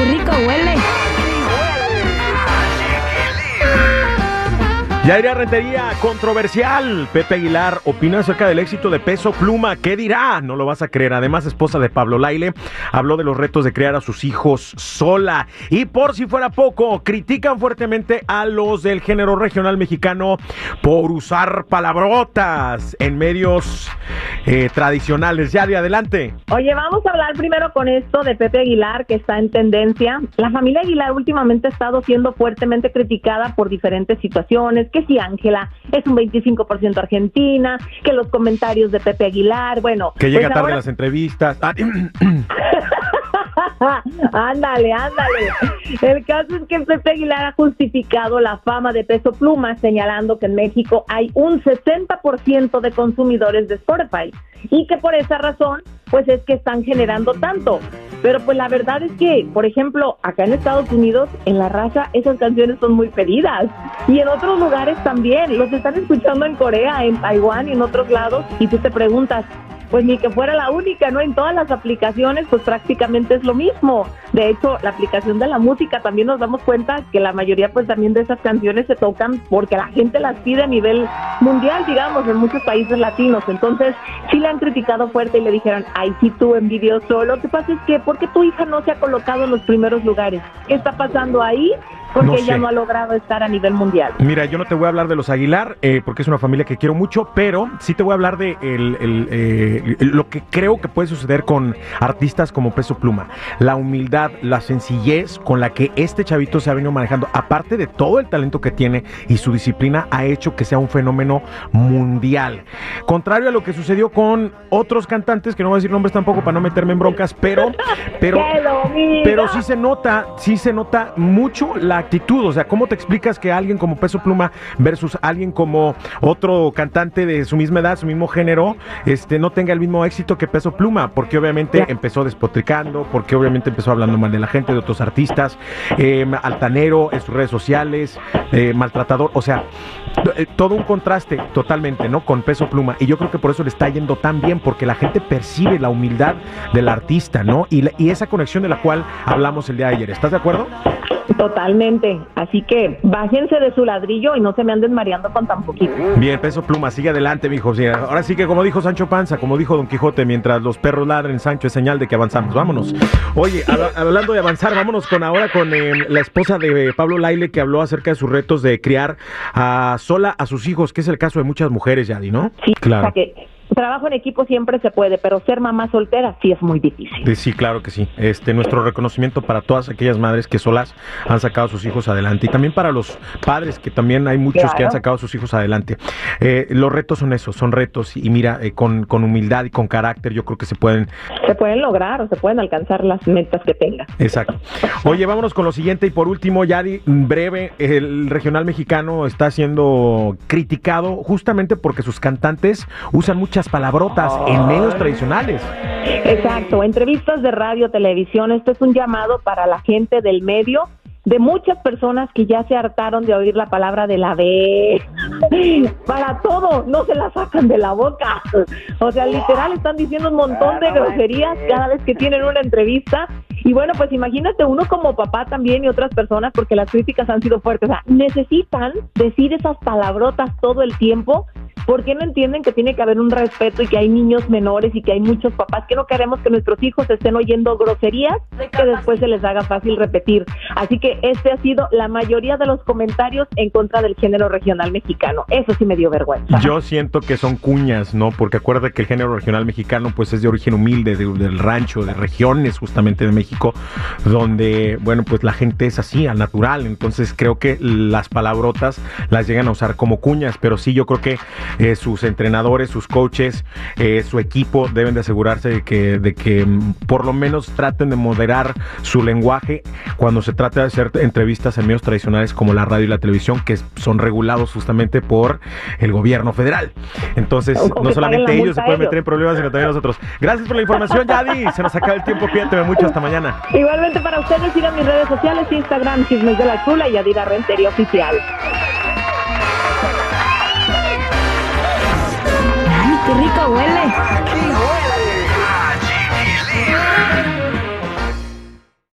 Qué rico huele. Yaira Rentería, controversial. Pepe Aguilar opina acerca del éxito de Peso Pluma. ¿Qué dirá? No lo vas a creer. Además, esposa de Pablo Laile, habló de los retos de criar a sus hijos sola. Y por si fuera poco, critican fuertemente a los del género regional mexicano por usar palabrotas en medios eh, tradicionales. Yari, adelante. Oye, vamos a hablar primero con esto de Pepe Aguilar, que está en tendencia. La familia Aguilar últimamente ha estado siendo fuertemente criticada por diferentes situaciones, que si Ángela es un 25% argentina, que los comentarios de Pepe Aguilar, bueno. Que llega pues tarde ahora- las entrevistas. Ah, ándale, ándale. El caso es que Pepe Aguilar ha justificado la fama de Peso Pluma, señalando que en México hay un 60% de consumidores de Spotify y que por esa razón, pues es que están generando tanto. Pero pues la verdad es que, por ejemplo, acá en Estados Unidos, en la raza, esas canciones son muy pedidas. Y en otros lugares también. Los están escuchando en Corea, en Taiwán y en otros lados. Y tú te preguntas, pues ni que fuera la única, ¿no? En todas las aplicaciones, pues prácticamente es lo mismo. De hecho, la aplicación de la música también nos damos cuenta que la mayoría, pues también de esas canciones se tocan porque la gente las pide a nivel mundial, digamos, en muchos países latinos. Entonces, sí le han criticado fuerte y le dijeron, ay, sí, tú envidioso. Lo que pasa es que, ¿por qué tu hija no se ha colocado en los primeros lugares? ¿Qué está pasando ahí? Porque No ella no ha logrado estar a nivel mundial. Mira, yo no te voy a hablar de los Aguilar, eh, porque es una familia que quiero mucho, pero sí te voy a hablar de el- el, eh, lo que creo que puede suceder con artistas como Peso Pluma. La humildad, la sencillez con la que este chavito se ha venido manejando, aparte de todo el talento que tiene y su disciplina, ha hecho que sea un fenómeno mundial. Contrario a lo que sucedió con otros cantantes, que no voy a decir nombres tampoco para no meterme en broncas, pero, pero, pero sí se nota, sí se nota mucho la actitud. O sea, ¿cómo te explicas que alguien como Peso Pluma versus alguien como otro cantante de su misma edad, su mismo género, este, no tenga el mismo éxito que Peso Pluma? Porque obviamente empezó despotricando, porque obviamente empezó hablando mal de la gente, de otros artistas, eh, altanero en sus redes sociales, eh, maltratador. O sea, eh, todo un contraste totalmente, ¿no? Con Peso Pluma. Y yo creo que por eso le está yendo tan bien, porque la gente percibe la humildad del artista, ¿no? Y, la- y esa conexión de la cual hablamos el día de ayer. ¿Estás de acuerdo? Totalmente. Así que bájense de su ladrillo y no se me anden mareando con tan poquito. Bien, Peso Pluma, sigue adelante, mijo. Ahora sí que como dijo Sancho Panza, como dijo Don Quijote, mientras los perros ladren, Sancho es señal de que avanzamos. Vámonos. Oye, habla- hablando de avanzar, vámonos con ahora con eh, la esposa de Pablo Laile que habló acerca de sus retos de criar a sola a sus hijos, que es el caso de muchas mujeres, Yadi, ¿no? Sí, Claro. o sea que trabajo en equipo siempre se puede, pero ser mamá soltera sí es muy difícil. Sí, claro que sí. Este, nuestro reconocimiento para todas aquellas madres que solas han sacado a sus hijos adelante y también para los padres que también hay muchos que han sacado a sus hijos adelante. Eh, los retos son esos, son retos y mira, eh, con, con humildad y con carácter yo creo que se pueden. Se pueden lograr o se pueden alcanzar las metas que tengas. Exacto. Oye, vámonos con lo siguiente y por último, Yadi, breve, el regional mexicano está siendo criticado justamente porque sus cantantes usan muchas palabrotas en medios tradicionales. Exacto, entrevistas de radio, televisión, esto es un llamado para la gente del medio, de muchas personas que ya se hartaron de oír la palabra de la B. Para todo, no se la sacan de la boca. O sea, literal están diciendo un montón de groserías cada vez que tienen una entrevista. Y bueno, pues imagínate uno como papá también y otras personas, porque las críticas han sido fuertes. O sea, necesitan decir esas palabrotas todo el tiempo ¿Por qué no entienden que tiene que haber un respeto y que hay niños menores y que hay muchos papás que no queremos que nuestros hijos estén oyendo groserías que después se les haga fácil repetir? Así que este ha sido la mayoría de los comentarios en contra del género regional mexicano. Eso sí me dio vergüenza. Yo siento que son cuñas, ¿no? Porque acuerda que el género regional mexicano pues es de origen humilde, de- del rancho, de regiones justamente de México, donde, bueno, pues la gente es así, al natural. Entonces creo que las palabrotas las llegan a usar como cuñas, pero sí, yo creo que eh, sus entrenadores, sus coaches, eh, su equipo deben de asegurarse de que, de que mm, por lo menos traten de moderar su lenguaje cuando se trata de hacer entrevistas en medios tradicionales como la radio y la televisión, que son regulados justamente por el gobierno federal. Entonces, O- no solamente ellos se pueden meter en problemas, sino también nosotros. Gracias por la información, Yadi. Se nos acaba el tiempo. Cuídate mucho. Hasta mañana. Igualmente para ustedes, sigan mis redes sociales, Instagram, Chismes de la Chula y Adira Rentería Oficial. Qué rico huele.